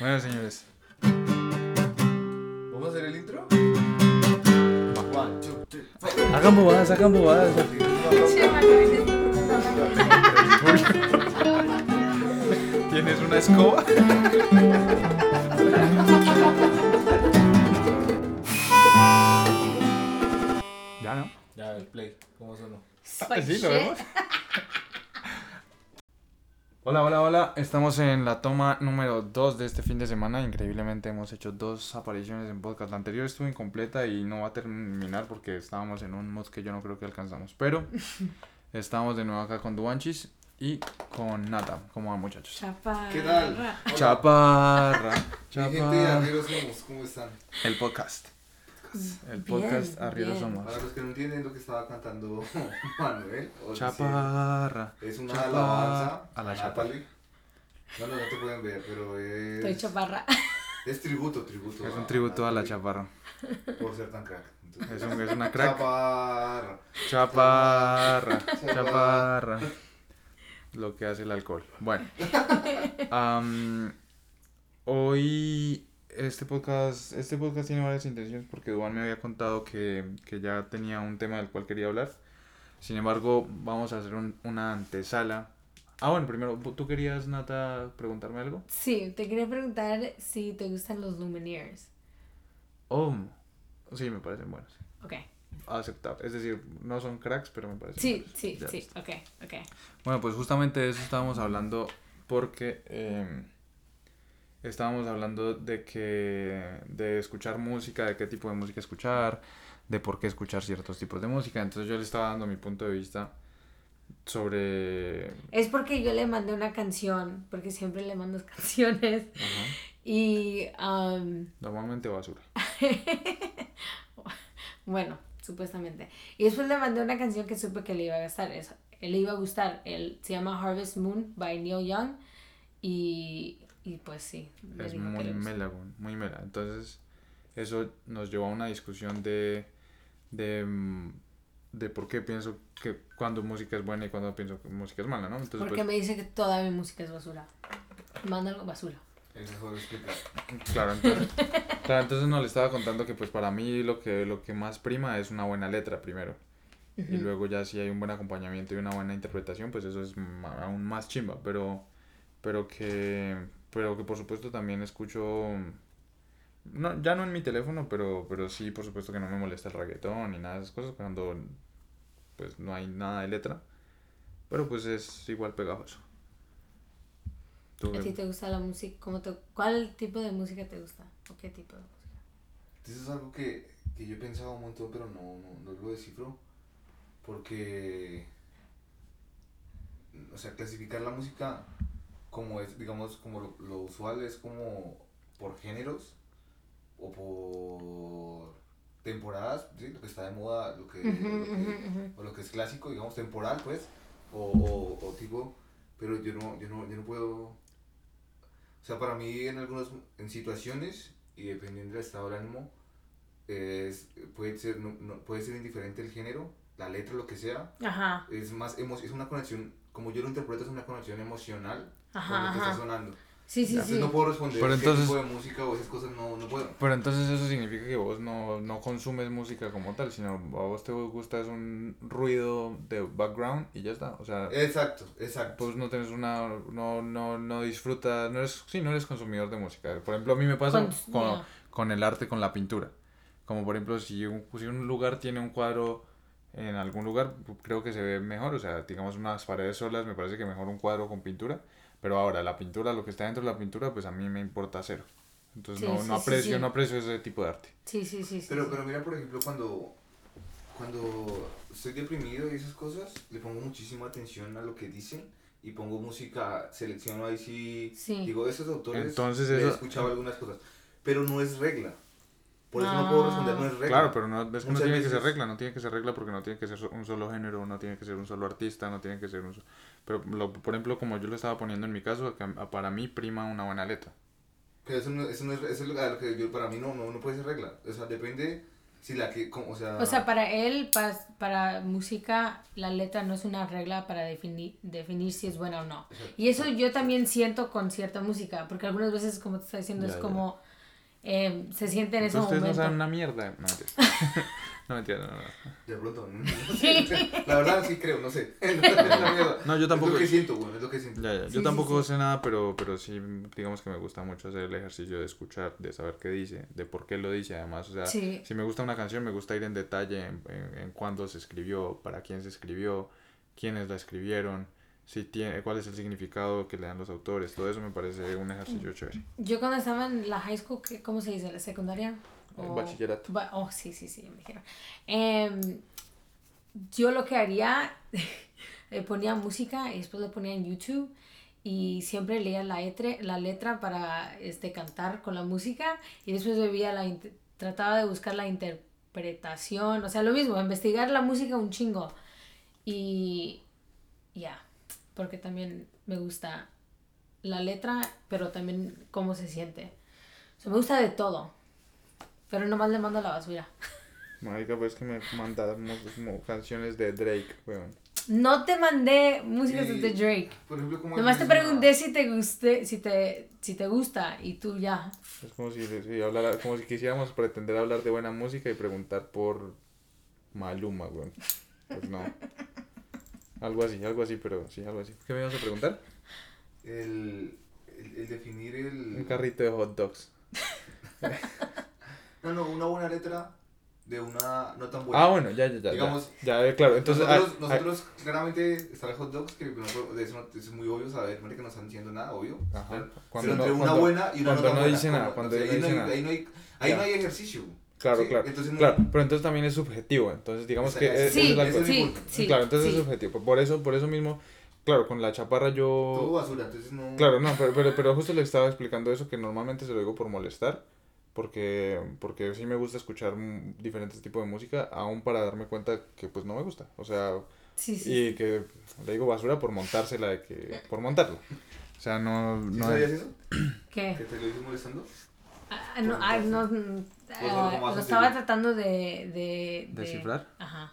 Bueno, señores. ¿Vamos a hacer el intro? Hagan bobadas, hagan bobadas. ¿Tienes una escoba? ya no. Ya, el play. ¿Cómo sonó? Sí, lo vemos. Hola, hola, hola. Estamos en la toma número 2 de este fin de semana. Increíblemente hemos hecho dos apariciones en podcast. La anterior estuvo incompleta y no va a terminar porque estábamos en un mod que yo no creo que alcanzamos. Pero estamos de nuevo acá con Duanchis y con Nata. ¿Cómo van, muchachos? Chaparra. ¿Qué tal? Hola. Chaparra. Mi gente de Chaparra. Arrieros ¿cómo están? El podcast. El Bien, podcast bien. Somos. Para los que no entienden lo que estaba cantando Manuel, Chaparra. es una alabanza a la Natalie. No, no, no te pueden ver, pero Estoy es, chaparra. es tributo, tributo. Es un tributo a la chaparra. Por ser tan crack. Entonces, Es, un- es una crack. Chaparra. Chaparra, Chaparra. chaparra. Lo que hace el alcohol. Bueno. hoy este podcast, este podcast tiene varias intenciones porque Duan me había contado que, que ya tenía un tema del cual quería hablar. Sin embargo, vamos a hacer un- una antesala. Ah, bueno, primero, ¿tú querías, Nata, preguntarme algo? Sí, te quería preguntar si te gustan los Lumineers. Oh, sí, me parecen buenos. Ok. Aceptable. Es decir, no son cracks, pero me parecen Sí, buenos. sí, Ya sí. está. Ok, ok. Bueno, pues justamente de eso estábamos hablando porque eh, estábamos hablando de que de escuchar música, de qué tipo de música escuchar, de por qué escuchar ciertos tipos de música. Entonces yo le estaba dando mi punto de vista sobre Es porque yo le mandé una canción, porque siempre le mando canciones. ajá, Y, um, normalmente basura. bueno, supuestamente. Y después le mandé una canción que supe que le iba a gustar. Es, le iba a gustar. Él, se llama Harvest Moon by Neil Young. Y, y pues sí. me Es muy mela, güey, muy mela. Entonces eso nos llevó a una discusión de de mm, de por qué pienso que cuando música es buena y cuando pienso que música es mala, ¿no? Entonces Porque pues, me dice que toda mi música es basura. Manda algo basura. Es mejor explicar. Claro, entonces, claro, entonces no le estaba contando que pues para mí lo que, lo que más prima es una buena letra primero. Y luego ya si hay un buen acompañamiento y una buena interpretación, pues eso es aún más chimba. Pero, pero que, pero que por supuesto también escucho, no, ya no en mi teléfono, pero, pero sí por supuesto que no me molesta el reggaetón ni nada de esas cosas cuando pues no hay nada de letra. Pero pues es igual pegajoso. ¿Tú ¿A ti te gusta la música? ¿Cómo te, ¿Cuál tipo de música te gusta? ¿O qué tipo de música? Eso es algo que, que yo he pensado un montón, pero no, no, no lo descifro. Porque, o sea, clasificar la música como es, digamos, como lo, lo usual es como por géneros o por temporadas, ¿sí? lo que está de moda, lo que, Ujú, lo que- o lo que es clásico, digamos, temporal, pues, o, o, o tipo, pero yo no, yo no, yo no puedo, o sea, para mí en algunas, en situaciones, y dependiendo del estado de ánimo, es, puede, ser, no, no- puede ser indiferente el género, la letra, lo que sea, Ajá, es más, emo- es una conexión, como yo lo interpreto, es una conexión emocional con ajá, lo que está ajá. sonando. Sí, sí, Entonces sí. no puedo responder Pero qué entonces- tipo de música o esas cosas, no, no puedo. Pero entonces eso significa que vos no, no consumes música como tal, sino a vos te gusta es un ruido de background y ya está. O sea, Exacto, exacto. vos no tenés una, no, no, no disfrutas, no eres, sí, no eres consumidor de música. Por ejemplo, a mí me pasa Con- con, con el arte, con la pintura. Como por ejemplo, si un, si un lugar tiene un cuadro en algún lugar, creo que se ve mejor. O sea, digamos unas paredes solas, me parece que mejor un cuadro con pintura. Pero ahora, la pintura, lo que está dentro de la pintura, pues a mí me importa cero. Entonces Sí, no, sí, no aprecio, sí. no aprecio ese tipo de arte. Sí, sí, sí. sí, Pero, sí. pero mira, por ejemplo, cuando, cuando estoy deprimido y esas cosas, le pongo muchísima atención a lo que dicen y pongo música, selecciono ahí sí, Sí. digo, esos autores, Entonces le he eso- escuchado algunas cosas, pero no es regla. Por eso no puedo responder, no es regla. Claro, pero no, es que no tiene que ser veces- regla, no tiene que ser regla porque no tiene que ser un solo género, no tiene que ser un solo artista, no tiene que ser un... so- Pero, lo- por ejemplo, como yo lo estaba poniendo en mi caso, que para mí prima una buena letra. Pero eso no, eso no es, eso es lo, que yo, para mí no, no, no puede ser regla. O sea, depende Sí, la que, como, o sea... O sea, para él, para, para música, la letra no es una regla para definir, definir si es buena o no. Y eso yo también siento con cierta música, porque algunas veces, como te está diciendo, Ya, es ya. Eh, se siente en ese Entonces ustedes no momento. saben una mierda. No, mentira. no, mentira, no, no. De pronto, no. La verdad sí creo, no sé. No, yo tampoco. Es lo que siento, bueno, es lo que siento. Ya, ya. Sí, Yo sí, tampoco sí. sé nada, pero, pero sí, digamos que me gusta mucho hacer el ejercicio de escuchar, de saber qué dice, de por qué lo dice, además. O sea, Sí. si me gusta una canción, me gusta ir en detalle en, en, en cuándo se escribió, para quién se escribió, quiénes la escribieron, si tiene, cuál es el significado que le dan los autores. Todo eso me parece un ejercicio chévere. Yo cuando estaba en la high school, ¿qué- ¿cómo se dice? ¿La secundaria? El O- bachillerato. Ba- oh, sí, sí, sí, me dijeron. Em, yo lo que haría, le ponía música y después lo ponía en YouTube y siempre leía la, letra la letra para este, cantar con la música y después veía la trataba de buscar la interpretación, o sea, lo mismo, investigar la música un chingo y ya, porque también me gusta la letra, pero también cómo se siente. O sea, me gusta de todo, pero nomás le mando a la basura. Marica, pues que me mandaron como canciones de Drake, weón. No te mandé músicas Y- de Drake. Por ejemplo, como Nomás te pregunté si te guste, si te, si te gusta y tú ya. Es como si, si hablara- como si quisiéramos pretender hablar de buena música y preguntar por Maluma, weón. Pues no. Algo así, algo así, pero sí, algo así. ¿Qué me ibas a preguntar? El, el, el definir el... Un carrito de hot dogs. No, no, una buena letra de una no tan buena. Ah, bueno, ya, ya, ya. Digamos, ya, ya, eh, claro. Entonces, nosotros, ah, ah, nosotros claramente está el hot dogs, que no, de eso no- es muy obvio saber, que no están diciendo nada, obvio. Ajá. Pero Cuando entre no- una cuando- buena y una cuando no tan no buena, dice nada, cuando O sea, no ahí dice hay, nada. Ahí no hay, ahí no hay ejercicio. Claro, ¿sí? claro. Entonces no- Claro, pero entonces también es subjetivo. Entonces, digamos que. Ese- es- Sí, es la sí, sí. claro, entonces sí. es subjetivo. Por eso, por eso mismo, claro, con la chaparra Todo yo. basura, entonces no... Claro, no, pero, pero, pero justo le estaba explicando eso que normalmente se lo digo por molestar. Porque, porque sí me gusta escuchar diferentes tipos de música, aún para darme cuenta que pues no me gusta. O sea, Sí, sí. y que le digo basura por montársela de que. por montarla. O sea, no. ¿Sí no sabías eso? ¿Qué? ¿Que te lo hice molestando? Ah, no, ah, no, mm, Pues ah, algo más lo estaba tratando de, de, de- ¿Descifrar? Ajá.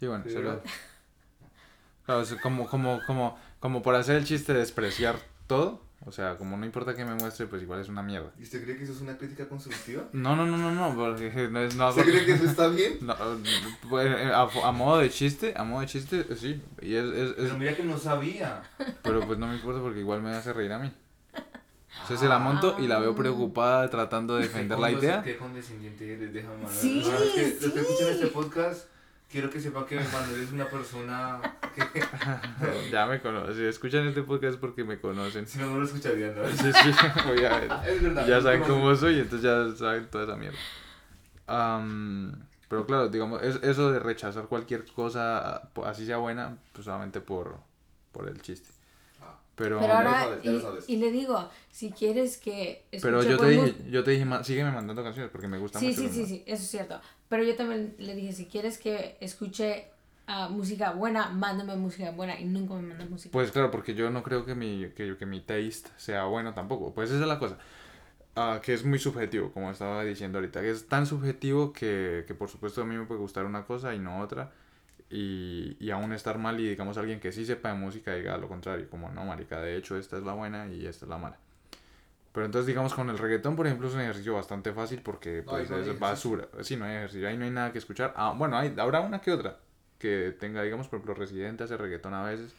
Sí, bueno, Sí, se lo-. Claro, es como, como, como, como por hacer el chiste de despreciar todo. O sea, como no importa que me muestre, pues igual es una mierda. ¿Y usted cree que eso es una crítica constructiva? No, no, no, no, no, porque no es no hago- ¿Usted cree que eso está bien? no, pues, eh, a, a modo de chiste, a modo de chiste, sí. Y es, es, es- Pero mira que no sabía. pero pues no me importa porque igual me hace reír a mí. Entonces se la monto y la veo preocupada tratando de defender la idea. Qué condescendiente eres, déjame Manuel. Sí, No, es que Los que escuchan este podcast, quiero que sepan que Manuel es una persona que Ya me conocen. Si escuchan este podcast es porque me conocen. si no, no lo escucharían, ¿no? Sí, sí, voy a ver. Es verdad. ya saben cómo soy, entonces ya saben toda esa mierda. Am, pero claro, digamos, es, eso de rechazar cualquier cosa, así sea buena, pues solamente por, por el chiste. Pero, Pero ya lo ahora, sabes, ya y, le digo, si quieres que pero yo te dije, yo te dije, "Ma- sígueme mandando canciones porque me gusta Sí, mucho. sí, sí, humor". sí, eso es cierto. Pero yo también le dije, si quieres que escuche ah, música buena, mándame música buena. Y nunca me mandas música. Pues claro, porque yo no creo que mi, que, que mi taste sea bueno tampoco. Pues esa es la cosa. Ah, que es muy subjetivo, como estaba diciendo ahorita. Que es tan subjetivo que, que por supuesto a mí me puede gustar una cosa y no otra. Y, y aún estar mal y digamos alguien que sí sepa de música diga lo contrario. Como no, marica, de hecho esta es la buena y esta es la mala. Pero entonces digamos con el reggaetón, por ejemplo, es un ejercicio bastante fácil porque pues no es basura. Sí, no hay ejercicio, ahí no hay nada que escuchar. Ah, bueno, hay, habrá una que otra que tenga, digamos, por ejemplo, Residente hace reggaetón a veces.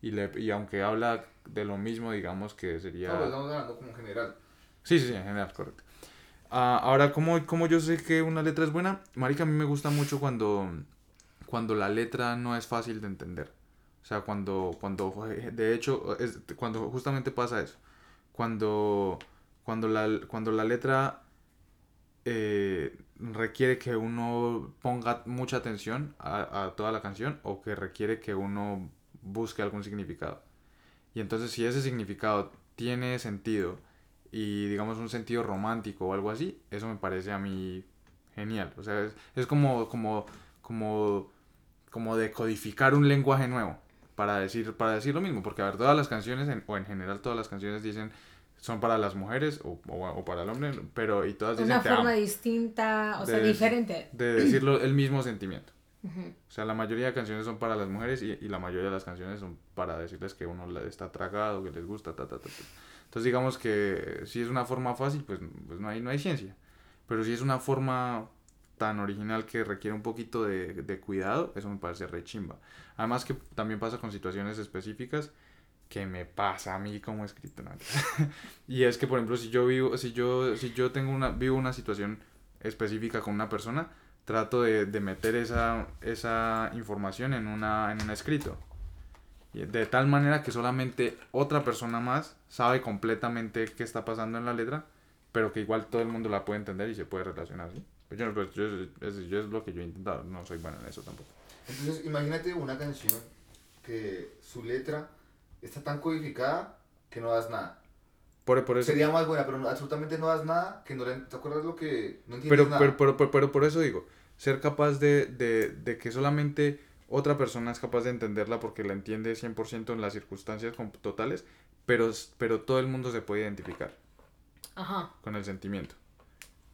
Y, le, y aunque habla de lo mismo, digamos que sería... No, estamos hablando como general. Sí, sí, sí, en general, correcto. Ah, ahora, ¿cómo, ¿cómo yo sé que una letra es buena? Marica, a mí me gusta mucho cuando, cuando la letra no es fácil de entender. O sea, cuando, cuando de hecho, cuando justamente pasa eso. Cuando, cuando, la, cuando la letra eh, requiere que uno ponga mucha atención a, a toda la canción o que requiere que uno busque algún significado. Y entonces si ese significado tiene sentido y digamos un sentido romántico o algo así, eso me parece a mí genial. O sea, es, es como, como, como, como decodificar un lenguaje nuevo para decir, para decir lo mismo. Porque a ver, todas las canciones, en- o en general todas las canciones dicen son para las mujeres o, o, o para el hombre, pero y todas dicen Una te forma amo, distinta, o sea, De- diferente. de decirlo el mismo sentimiento. O sea, la mayoría de canciones son para las mujeres y, y la mayoría de las canciones son para decirles que uno está tragado, que les gusta, ta, ta, ta, ta. Entonces digamos que si es una forma fácil, pues, pues no, hay, no hay ciencia. Pero si es una forma tan original que requiere un poquito de, de cuidado, eso me parece re chimba. Además que también pasa con situaciones específicas que me pasa a mí como escritor. y es que, por ejemplo, si yo vivo, si yo, si yo tengo una, vivo una situación específica con una persona, trato de, de meter esa, esa información en, una, en un escrito. De tal manera que solamente otra persona más sabe completamente qué está pasando en la letra, pero que igual todo el mundo la puede entender y se puede relacionar. ¿sí? Pues yo, pues yo, es, yo es lo que yo he intentado, no soy bueno en eso tampoco. Entonces, imagínate una canción que su letra está tan codificada que no das nada. Por, por eso, Sería más buena, pero absolutamente no das nada, que no le, ¿te acuerdas lo que no entiendes pero, nada? pero, pero, pero, pero por eso digo, ser capaz de, de, de que solamente otra persona es capaz de entenderla porque la entiende 100% en las circunstancias totales, pero, pero todo el mundo se puede identificar. Ajá. con el sentimiento.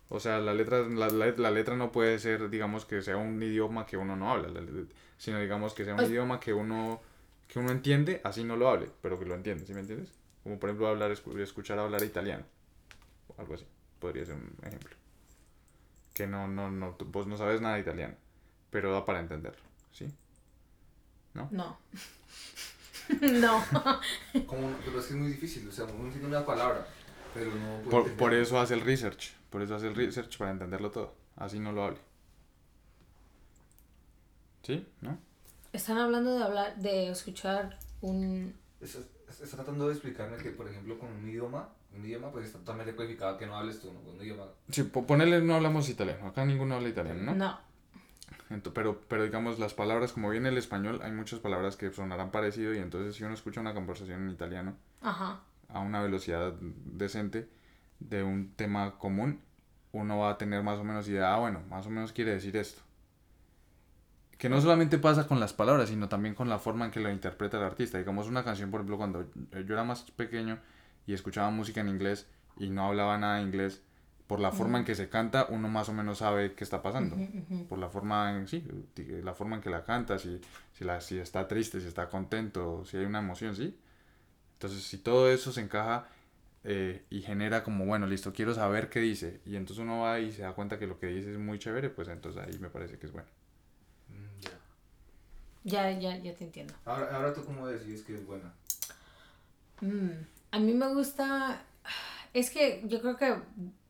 O sea, la letra, la, la- la letra no puede ser, digamos, que sea un idioma que uno no habla, la- la- sino digamos que sea un Pues- idioma que uno, que uno entiende, así no lo hable, pero que lo entiende, ¿sí me entiendes? Como por ejemplo hablar, escu- escuchar hablar italiano, o algo así, podría ser un ejemplo. Que no, no, no, tú- vos no sabes nada de italiano, pero da para entenderlo, ¿sí? No. no. Como, pero es que es muy difícil, o sea, uno entiende una palabra, pero no puede Por, por eso hace el research, por eso hace el research para entenderlo todo, así no lo hable. ¿Sí? ¿No? Están hablando de hablar, de escuchar un... Está, está tratando de explicarme que, por ejemplo, con un idioma, un idioma pues está totalmente codificado que no hables tú, ¿no? Con un idioma... Sí, po- ponele no hablamos italiano, acá ninguno habla italiano, ¿no? No. Ento- pero, pero digamos las palabras, como viene el español, hay muchas palabras que sonarán parecido y entonces si uno escucha una conversación en italiano Ajá. a una velocidad decente de un tema común, uno va a tener más o menos idea, ah, bueno, más o menos quiere decir esto. Que no solamente pasa con las palabras, sino también con la forma en que lo interpreta el artista. Digamos una canción, por ejemplo, cuando yo era más pequeño y escuchaba música en inglés y no hablaba nada de inglés, por la forma en que se canta, uno más o menos sabe qué está pasando. Por la forma en, sí, la forma en que la canta, si, si, la, si está triste, si está contento, si hay una emoción, ¿sí? Entonces, si todo eso se encaja eh, y genera como, bueno, listo, quiero saber qué dice, y entonces uno va y se da cuenta que lo que dice es muy chévere, pues entonces ahí me parece que es bueno. Mm, ya. Ya, ya, ya te entiendo. Ahora, ahora tú cómo decides que es buena. Mm, A mí me gusta... Es que yo creo que,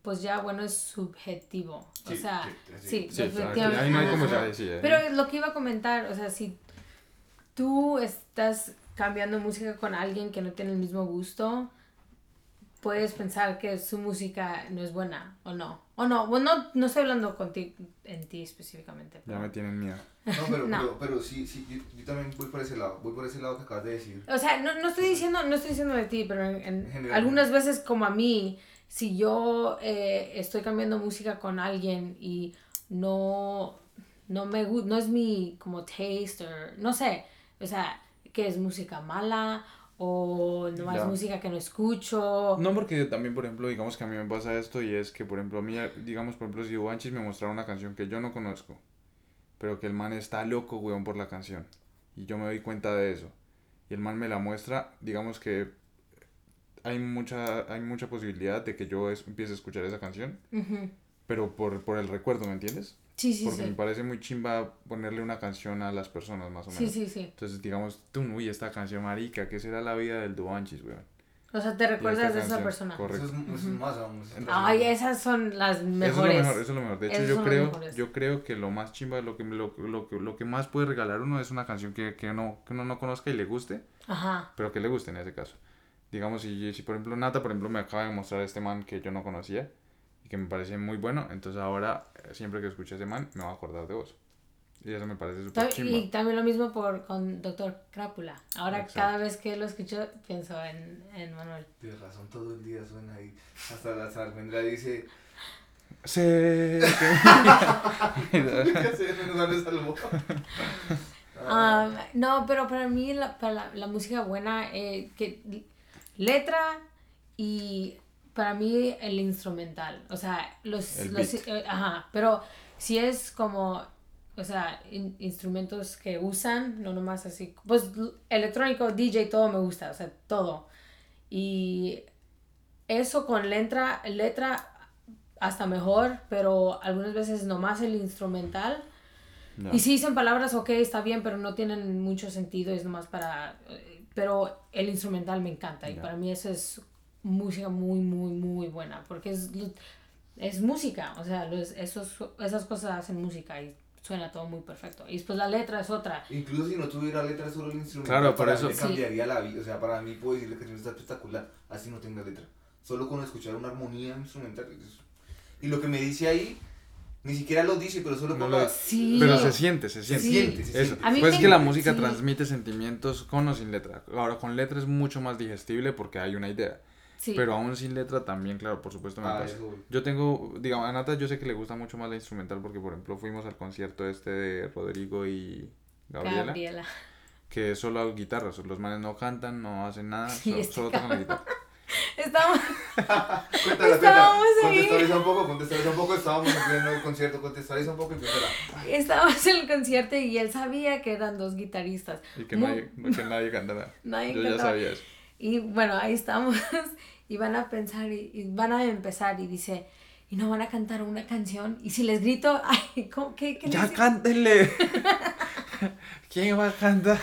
pues ya, bueno, es subjetivo. o Sí, sea, sí, sí, sí. Sí, o sea, no hay como ya decía. ¿eh? Pero lo que iba a comentar, o sea, si tú estás cambiando música con alguien que no tiene el mismo gusto, puedes pensar que su música no es buena o no. O no, bueno, no, no estoy hablando contigo, en ti específicamente. Ya me tienen miedo. No, pero, No. pero, pero sí, sí, yo, yo también voy por ese lado, voy por ese lado que acabas de decir. O sea, no, no estoy diciendo, no estoy diciendo de ti, pero en, en En general. algunas veces como a mí, si yo eh, estoy cambiando música con alguien y no, no me gusta, no es mi como taste, o no sé, o sea, que es música mala o no es Ya. música que no escucho. No, porque también, por ejemplo, digamos que a mí me pasa esto y es que, por ejemplo, a mí, digamos, por ejemplo, si Juanchis me mostrara una canción que yo no conozco, pero que el man está loco, weón, por la canción, y yo me doy cuenta de eso, y el man me la muestra, digamos que hay mucha, hay mucha posibilidad de que yo es- empiece a escuchar esa canción, pero por, por el recuerdo, ¿me entiendes? Sí, sí, Porque me sí. parece muy chimba ponerle una canción a las personas, más o menos. Sí, sí, sí. Entonces, digamos, tú, uy, esta canción marica, ¿qué será la vida del Duanchis, weón? O sea, te recuerdas de esa canción, persona. Correcto. Eso es, eso es más aún. Ay, esas son las Eso es lo mejores. mejor, eso es lo mejor. De hecho, Esos yo creo, mejores. yo creo que lo más chimba, lo que, lo, lo, que- lo que más puede regalar uno es una canción que, que, uno, que uno no conozca y le guste, Ajá. pero que le guste en ese caso. Digamos, si, si por ejemplo Nata, por ejemplo, me acaba de mostrar este man que yo no conocía y que me parece muy bueno, entonces ahora, eh, siempre que escuche a ese man, me va a acordar de vos. Y eso me parece súper chimba. Y también lo mismo por, con Doctor Crápula. Ahora Exacto. cada vez que lo escucho pienso en, en Manuel. Tienes razón, todo el día suena ahí. Hasta la almendra dice, salvó. Ah, no, pero para mí la, para la, la música buena, eh, que letra y para mí el instrumental, o sea, los... Los- eh, ajá, pero si es como, o sea, in- instrumentos que usan, no nomás así, pues electrónico, DJ, todo me gusta, o sea, todo. Y eso con letra, letra hasta mejor, pero algunas veces nomás el instrumental. Y si dicen palabras, ok, está bien, pero no tienen mucho sentido, es nomás para... eh, Pero el instrumental me encanta y para mí eso es música muy, muy, muy buena, porque es, es música, o sea, los- esos, esas cosas hacen música y suena todo muy perfecto. Y después la letra es otra. Incluso si no tuviera letra, solo el instrumento. Claro, para eso- mí Sí. cambiaría la vida. O sea, para mí puedo decirle que está espectacular, así no tenga letra. Solo con escuchar una armonía instrumental. Y lo que me dice ahí, ni siquiera lo dice, pero solo No con lo- la... Sí. Pero se siente, se Se siente. se Eso. siente. A mí Pues es que la música sí. transmite sentimientos con o sin letra. Ahora, con letra es mucho más digestible porque hay una idea. Sí. Pero aún sin letra también, claro, por supuesto me Ah, pasa. Yo tengo, digamos, a Nata yo sé que le gusta mucho más la instrumental porque, por ejemplo, fuimos al concierto este de Rodrigo y Gabriela, Gabriela. que solo guitarras, los manes no cantan, no hacen nada, Sí, so- este solo tocan la guitarra. Estamos... Cuéntala, cuéntala. Estábamos ahí. Contextualiza un poco, contextualiza un poco. Estábamos en pleno concierto, contextualiza un poco y empieza Estábamos en el concierto y él sabía que eran dos guitarristas. Y que Mu- nadie, que nadie canta nada. Nadie Yo ya sabía eso. Y bueno, ahí estamos y van a pensar y, y van a empezar y dice, y no van a cantar una canción. Y si les grito, ay, ¿cómo, ¿qué, qué ¡Ya les- cántenle! ¿Quién va a cantar?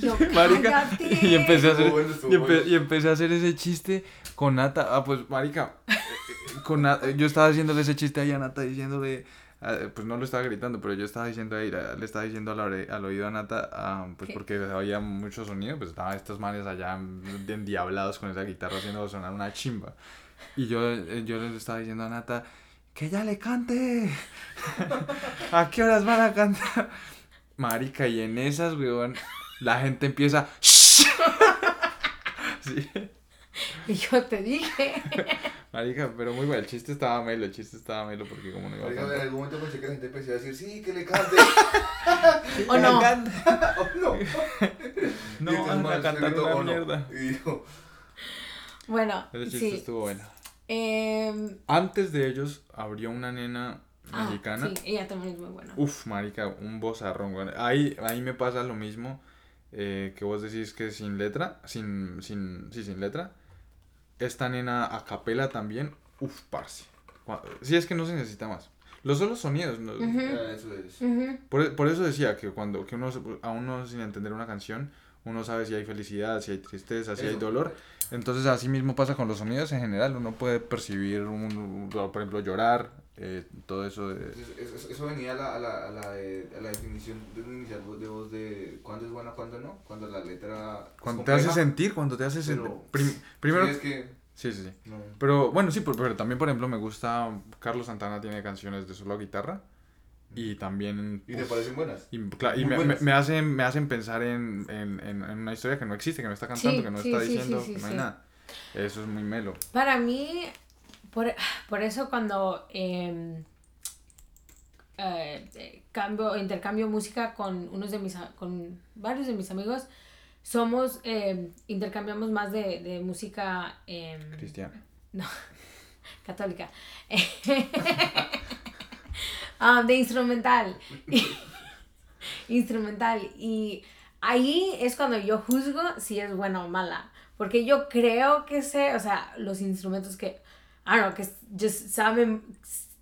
Yo, Marica, y empecé a hacer, y, empe- bueno. y empecé a hacer ese chiste con Nata. Ah, pues, marica, eh, eh, con Nata- yo estaba haciéndole ese chiste ahí a Nata diciéndole, pues no lo estaba gritando, pero yo estaba diciendo ahí, le estaba diciendo al, oído a Nata, ah, pues ¿Qué? porque había mucho sonido, pues estaban estos manes allá endiablados con esa guitarra haciendo sonar una chimba. Y yo, eh, yo le estaba diciendo a Nata, que ya le cante. ¿A qué horas van a cantar? Marica, y en esas, weón, la gente empieza. Sí, Y yo te dije. marica, pero muy bueno. El chiste estaba melo, el chiste estaba melo porque como no iba a Marica, En cantar. algún momento pensé que la gente empezó a decir, sí, que le cante. ¿O no? oh, no. No, entonces, van a cantar una "Oh, no". mierda. Y dijo, Bueno, Ese chiste sí. estuvo bueno. Em, Antes de ellos abrió una nena ah, mexicana. sí, ella también es muy buena. Uf, marica, un bozarrón. Ahí, ahí me pasa lo mismo eh, que vos decís que sin letra, sin, sin, sí, sin letra. Esta nena a capela también, uf, parce. Cua- Sí, es que no se necesita más. Los solos sonidos, ¿no? "Ah, eso es. Ujú. por, por eso decía que cuando que uno, se- a uno sin entender una canción, uno sabe si hay felicidad, si hay tristeza, si hay dolor. Entonces así mismo pasa con los sonidos en general, uno puede percibir, un- por ejemplo, llorar, eh, todo eso de... Entonces, eso, eso venía a la, a la, a la, eh, a la definición de un inicial voz- de voz de cuándo es buena, cuándo no, cuando la letra Cuando te hace sentir, cuando te hace sentir... prim- primero... sí, que Sí, sí, sí. no. Pero bueno, sí, pero, pero también, por ejemplo, me gusta. Carlos Santana tiene canciones de solo guitarra. Y también. ¿Y te uf, parecen buenas? y, cla- y me, me, buenas. me hacen, me hacen pensar en, en, en, en una historia que no existe, que no está cantando, Sí, que no sí, está diciendo, sí, que no hay nada. Eso es muy melo. Para mí, por, por eso cuando em, eh, eh, cambio, intercambio música con unos de mis con varios de mis amigos, somos, em, intercambiamos más de, de música em, Cristiana. católica. Ah, de instrumental. instrumental. Y ahí es cuando yo juzgo si es buena o mala. Porque yo creo que sé, o sea, los instrumentos que, I don't know, que just saben,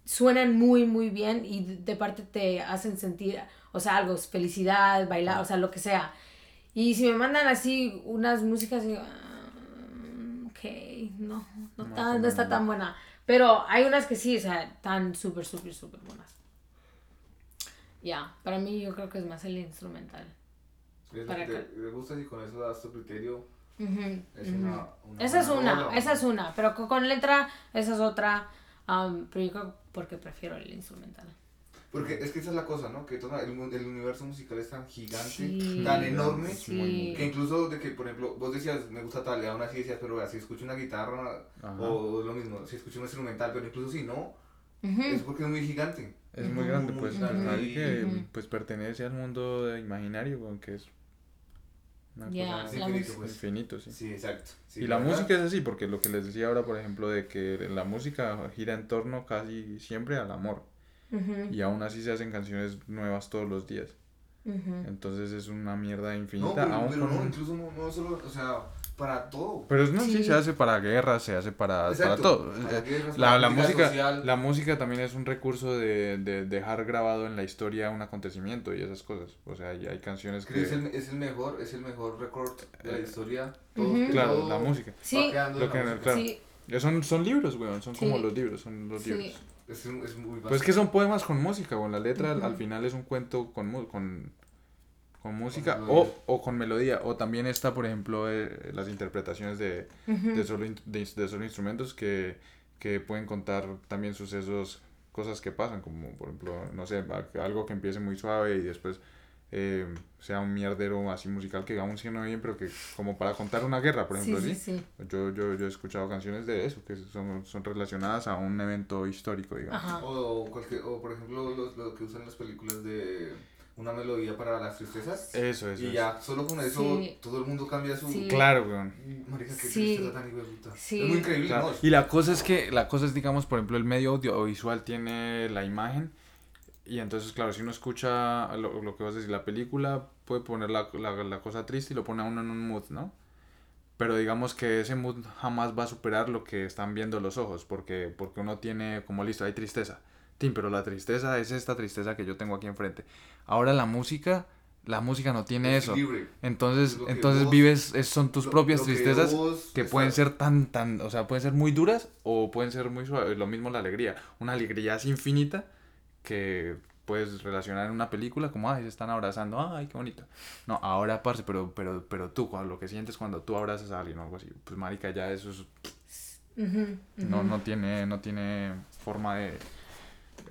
suenan muy, muy bien y de- parte te hacen sentir, o sea, algo, felicidad, bailar, o sea, lo que sea. Y si me mandan así unas músicas, digo, "Ah, ok, no, no, Más tan- o no está tan buena. Pero hay unas que sí, o sea, tan súper, súper, súper buenas. Ya, para mí yo creo que es más el instrumental. ¿Les, Para te- acá. les gusta si con eso das tu criterio? Ujú, Es ujú. una, una Esa es una, esa es una, pero co- con letra, esa es otra. um, pero yo creo porque prefiero el instrumental. Porque es que esa es la cosa, ¿no? Que todo el, el universo musical es tan gigante, Sí. tan enorme, Sí. que incluso de que, por ejemplo, vos decías, me gusta tal, y aún así decías, pero vea, si escucho una guitarra, Ajá. o lo mismo, si escucho un instrumental, pero incluso si no, Ujú. es porque es muy gigante. Es muy grande, pues. Nadie que pues, pertenece al mundo de imaginario, weón, que es Una Ya, cosa Es la infinito, pues. infinito, sí. Sí, exacto. Sí, y la verdad. música es así, porque lo que les decía ahora, por ejemplo, de que la música gira en torno casi siempre al amor. Y aún así se hacen canciones nuevas todos los días. Entonces es una mierda infinita. No, pero, aún pero no, un- incluso no, no solo, o sea, para todo. Pero no, sí. Sí. se hace para guerras, se hace para, para todo. para guerras, La, para la música, social. la música también es un recurso de, de dejar grabado en la historia un acontecimiento y esas cosas. O sea, y hay canciones que es el, es el mejor, es el mejor récord de la Eh, historia. Ujú. Claro, todo la música. va Sí. quedando Lo en que- la música. claro. Sí, Eh, Son, son libros, weón, son Sí. como los libros, son los Sí. libros. Es, un- es muy Pues es que son poemas con música, o la letra al- al final es un cuento con, mu- con, con música o, o con melodía. O también está, por ejemplo, eh, las interpretaciones de, de, solo, in- de, de solo instrumentos que, que pueden contar también sucesos, cosas que pasan, como por ejemplo, no sé, algo que empiece muy suave y después eh, sea un mierdero así musical que aún suena bien, pero que como para contar una guerra, por ejemplo, sí, ¿sí? sí, sí. Yo, yo, yo he escuchado canciones de eso, que son, son relacionadas a un evento histórico, digamos. Ajá. O, cualquier, o por ejemplo, los, lo que usan las películas de una melodía para las tristezas. Eso, eso. y ya, solo con eso, Sí. todo el mundo cambia su. Sí. Claro, weón. Marica, qué Sí. tristeza tan hijueputa. Sí. Es muy increíble, Claro. ¿no? Y la cosa es que, la cosa es, digamos, por ejemplo, el medio audiovisual tiene la imagen y entonces, claro, si uno escucha lo, lo que vas a decir, la película puede poner la, la, la cosa triste y lo pone a uno en un mood, ¿no? Pero digamos que ese mood jamás va a superar lo que están viendo los ojos, porque, porque uno tiene como listo, hay tristeza. Tim, pero la tristeza es esta tristeza que yo tengo aquí enfrente. Ahora la música, la música no tiene Es eso. libre. Entonces, Es entonces vos- vives, es- son tus Lo- propias lo que tristezas vos que estás- pueden ser tan, tan, o sea, pueden ser muy duras o pueden ser muy suaves. Lo mismo la alegría. Una alegría así infinita que puedes relacionar en una película como, ay, se están abrazando, ay, qué bonito. No, ahora, parce, pero, pero, pero tú, cuando, lo que sientes cuando tú abrazas a alguien o algo así, pues marica, ya eso es- Ujú, no, ujú. no tiene, no tiene forma de,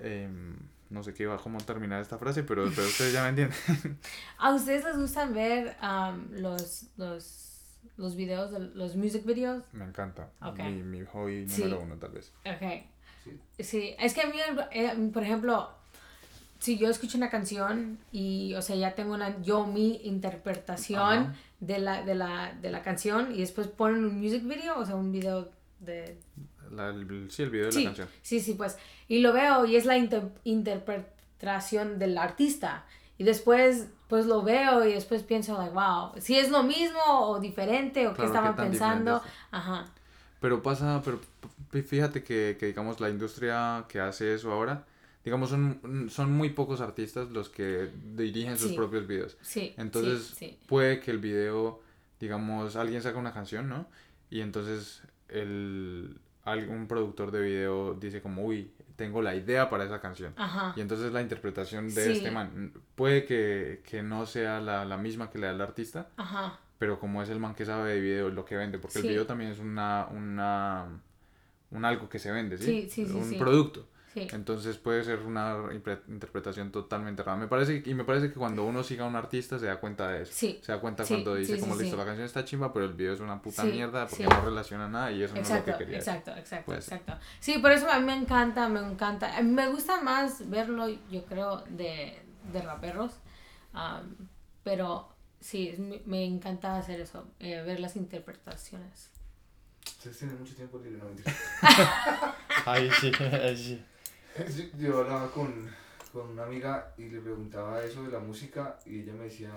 em, no sé qué va, cómo terminar esta frase, pero, pero ustedes ya me entienden. ¿A ustedes les gustan ver am, los, los, los videos, de, los music videos? Me encanta. Ok. Mi, mi hobby Sí. número uno, tal vez. Ok. Sí. Sí, es que a mí, eh, por ejemplo, si yo escucho una canción y, o sea, ya tengo una, yo mi interpretación Ajá. de la, de, la, de la canción y después ponen un music video, o sea, un video de... La- el- sí, el video de Sí, la canción. sí, sí, pues. Y lo veo y es la inter- interpretación del artista. Y después, pues lo veo y después pienso, like, wow, si es lo mismo o diferente o qué Claro, estaba qué pensando. Ajá. Pero pasa, pero fíjate que, que, digamos, la industria que hace eso ahora, digamos, son, son muy pocos artistas los que dirigen sus Sí. propios videos. Sí. Entonces, sí. puede que el video, digamos, alguien saca una canción, ¿no? Y entonces el, algún productor de video dice como, uy, tengo la idea para esa canción. Ajá. Y entonces la interpretación de Sí. este man puede que, que no sea la, la misma que la del artista, Ajá. pero como es el man que sabe de video, lo que vende, porque Sí. el video también es una, una, un algo que se vende, ¿sí? Sí, sí, sí, un sí. producto. Sí. Entonces puede ser una interpretación totalmente rara. Me parece, y me parece que cuando uno siga a un artista se da cuenta de eso. Sí. Se da cuenta Sí, cuando dice sí, como sí, listo, sí. la canción está chimba, pero el video es una puta Sí, mierda porque sí. no relaciona nada y eso no es Exacto, lo que quería. exacto, exacto, Puede ser. exacto. Sí, por eso a mí me encanta, me encanta. Mí Me gusta más verlo, yo creo, de, de raperos. am, pero sí, mi- me encanta hacer eso, eh, ver las interpretaciones. Ustedes tienen mucho tiempo libre, no mentira. Ahí sí, ahí sí. Yo hablaba con, con una amiga y le preguntaba eso de la música y ella me decía,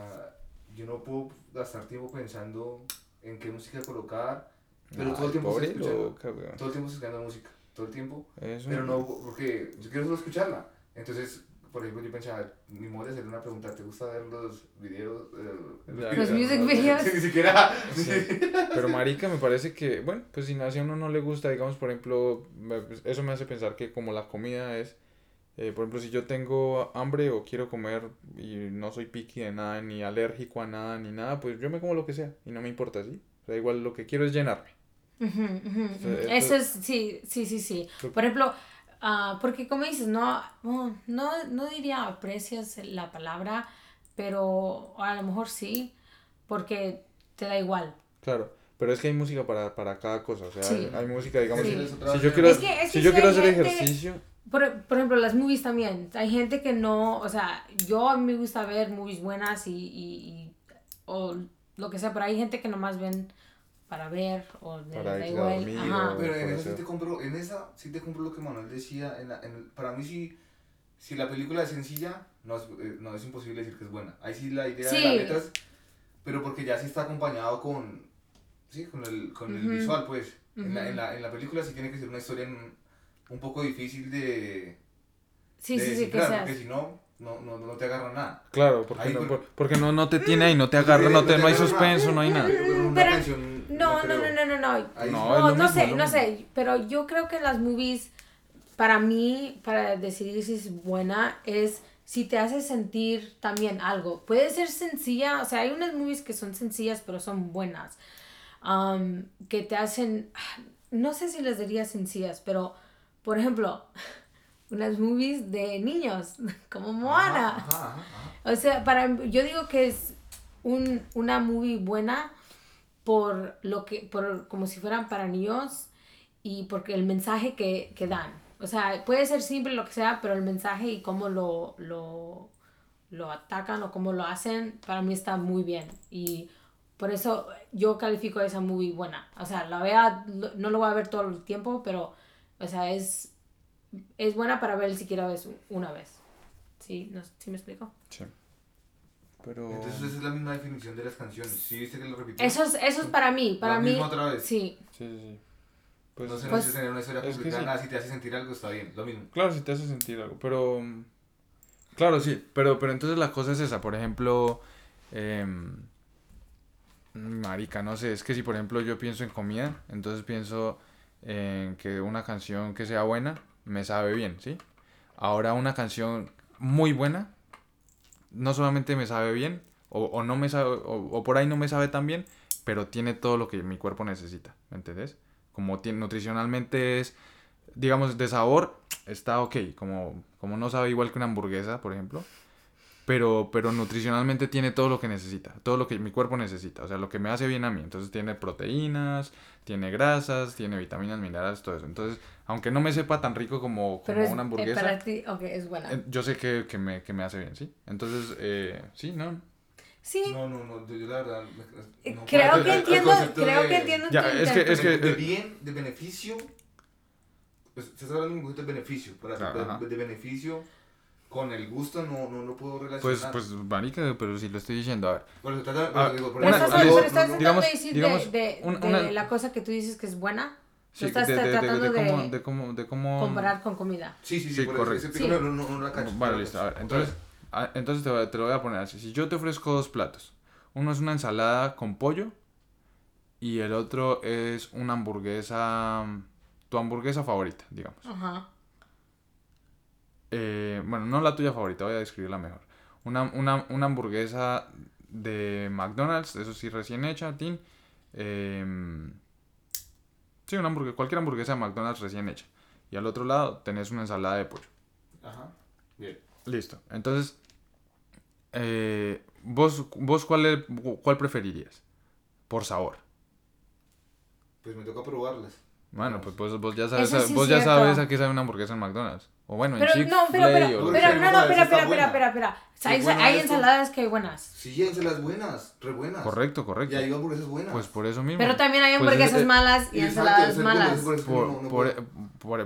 yo no puedo gastar tiempo pensando en qué música colocar, pero todo el tiempo pobre estoy escuchando, loca, weón. todo el tiempo estoy escuchando música, todo el tiempo, pero no, porque yo quiero solo escucharla. Entonces, por ejemplo, yo pensaba, ni modo de hacerle una pregunta, ¿te gusta ver los videos? eh. Los music videos. Sí, ni siquiera. Sí. Pero marica, me parece que, bueno, pues si a uno no le gusta, digamos, por ejemplo, me- pues, eso me hace pensar que como la comida es, eh, por ejemplo, si yo tengo hambre o quiero comer y no soy picky de nada, ni alérgico a nada, ni nada, pues yo me como lo que sea y no me importa, ¿sí? O sea, igual lo que quiero es llenarme. Eso es, sí, sí, sí, sí. Por ejemplo, ah, porque como dices, no, no, no diría aprecias la palabra, pero a lo mejor sí, porque te da igual. Claro, pero es que hay música para, para cada cosa, o sea, Sí. hay, hay música, digamos, Sí. si, si yo quiero, Es que- es si yo sí quiero hacer gente- ejercicio, Por, por ejemplo, las movies también. Hay gente que no, o sea, yo a mí me gusta ver movies buenas y, y, y- o lo que sea, pero hay gente que nomás ven para ver o de, Para da igual. dormir Ajá. o- Pero en esa, sí eso. te compro, en esa sí te compro lo que Manuel decía. En la- en el- para mí sí, si la película es sencilla, no es, eh, no es imposible decir que es buena. Ahí sí la idea de Sí. las letras, pero porque ya sí está acompañado con, sí, con el, con el Ujú. visual, pues. en, la, en, la, en la película sí tiene que ser una historia en- un poco difícil de, Sí, de sí, sí, seas. porque si no, no, no, no te agarra nada. Claro, porque Ahí no, por- porque no, no te tiene ahí, no te agarra, no, te, no hay agarra suspenso, no hay nada. Pero una Pero- canción, No, no, no, no, no, no. Ahí No, No, sé, no sé, pero yo creo que las movies, para mí, para decidir si es buena, es si te hace sentir también algo. Puede ser sencilla, o sea, hay unas movies que son sencillas, pero son buenas. um, que te hacen, no sé si les diría sencillas, pero, por ejemplo, unas movies de niños, como Moana. Ajá, ajá, ajá, ajá. O sea, para, yo digo que es un, una movie buena por lo que, por como si fueran para niños y porque el mensaje que, que dan. O sea, puede ser simple lo que sea, pero el mensaje y cómo lo, lo, lo atacan o cómo lo hacen, para mí está muy bien. Y por eso yo califico esa movie buena. O sea, la vea, no lo voy a ver todo el tiempo, pero, o sea, es, es buena para ver siquiera una vez. ¿Sí? ¿No, ¿Sí me explico? Sí. Pero... Entonces esa es la misma definición de las canciones. ¿Sí viste que lo repitió? Eso es, eso es para mí, para La mí. misma otra vez. Sí, Sí, sí, sí. Pues, no se Pues- necesita tener una historia complicada, sí. nada, si te hace sentir algo está bien, lo mismo. Claro, si te hace sentir algo, pero... Claro, sí, pero, pero entonces la cosa es esa, por ejemplo... em, marica, no sé, es que si por ejemplo yo pienso en comida, entonces pienso en que una canción que sea buena me sabe bien, ¿sí? Ahora una canción muy buena, no solamente me sabe bien, o, o no me sabe, o, o por ahí no me sabe tan bien, pero tiene todo lo que mi cuerpo necesita, ¿me entendés? Como tiene, nutricionalmente es, digamos, de sabor, está ok, como, como no sabe igual que una hamburguesa, por ejemplo, pero, pero nutricionalmente tiene todo lo que necesita, todo lo que mi cuerpo necesita, o sea, lo que me hace bien a mí. Entonces tiene proteínas, tiene grasas, tiene vitaminas, minerales, todo eso. Entonces, aunque no me sepa tan rico como, como es, una eh, hamburguesa, para ti, ok, es buena. eh, yo sé que, que, me, que me hace bien, ¿sí? Entonces, eh, sí, ¿no? sí, No, no, no, yo, yo la verdad. me- eh, no, creo que el- entiendo, creo de- que entiendo es que- intento. es que- de, bien, de beneficio. Pues, estás hablando un poquito de beneficio. Para Claro, de, de beneficio con el gusto no, no lo puedo Pues, relacionar. pues, marica, pero si lo estoy diciendo, a ver. Trata- Ah, pero digo, por Pero una- eso- estás, pero tratando digamos- de decir digamos, de, de, un- de una- la cosa que tú dices que es buena. Sí, estás de, de- de- tratando de de, cómo, de cómo, de cómo... comparar con comida. Sí, sí, sí, Sí, por eso, correcto. Sí. no, no, no la cacho. Vale, listo. A ver, pues, entonces, ah, entonces te, voy- te lo voy a poner así. Si yo te ofrezco dos platos, uno es una ensalada con pollo y el otro es una hamburguesa, tu hamburguesa favorita, digamos. Ajá. Eh, bueno, no la tuya favorita, voy a describirla mejor. Una, una, una hamburguesa de McDonald's, eso sí, recién hecha, Tin. Em, sí, una hamburguesa, cualquier hamburguesa de McDonald's recién hecha. Y al otro lado tenés una ensalada de pollo. Ajá. Bien. Listo. Entonces, eh, ¿vos, vos cuál, es- cuál preferirías? Por sabor. Pues me toca probarlas. Bueno, pues vos, vos ya sabes, vos es ya sabes a qué sabe una hamburguesa en McDonald's. O bueno, en Pero Chick-fil-A no, pero, pero, que pero no, no, espera, espera, espera, espera, espera. Hay, buena hay esto. ensaladas que hay buenas. Sí, hay ensaladadas buenas, re buenas. Correcto, Y correcto. hay hamburguesas buenas. Pues por eso mismo. Pero también hay Pues hamburguesas es- malas y ensaladas malas. por que Por, no- no por, puedo. por-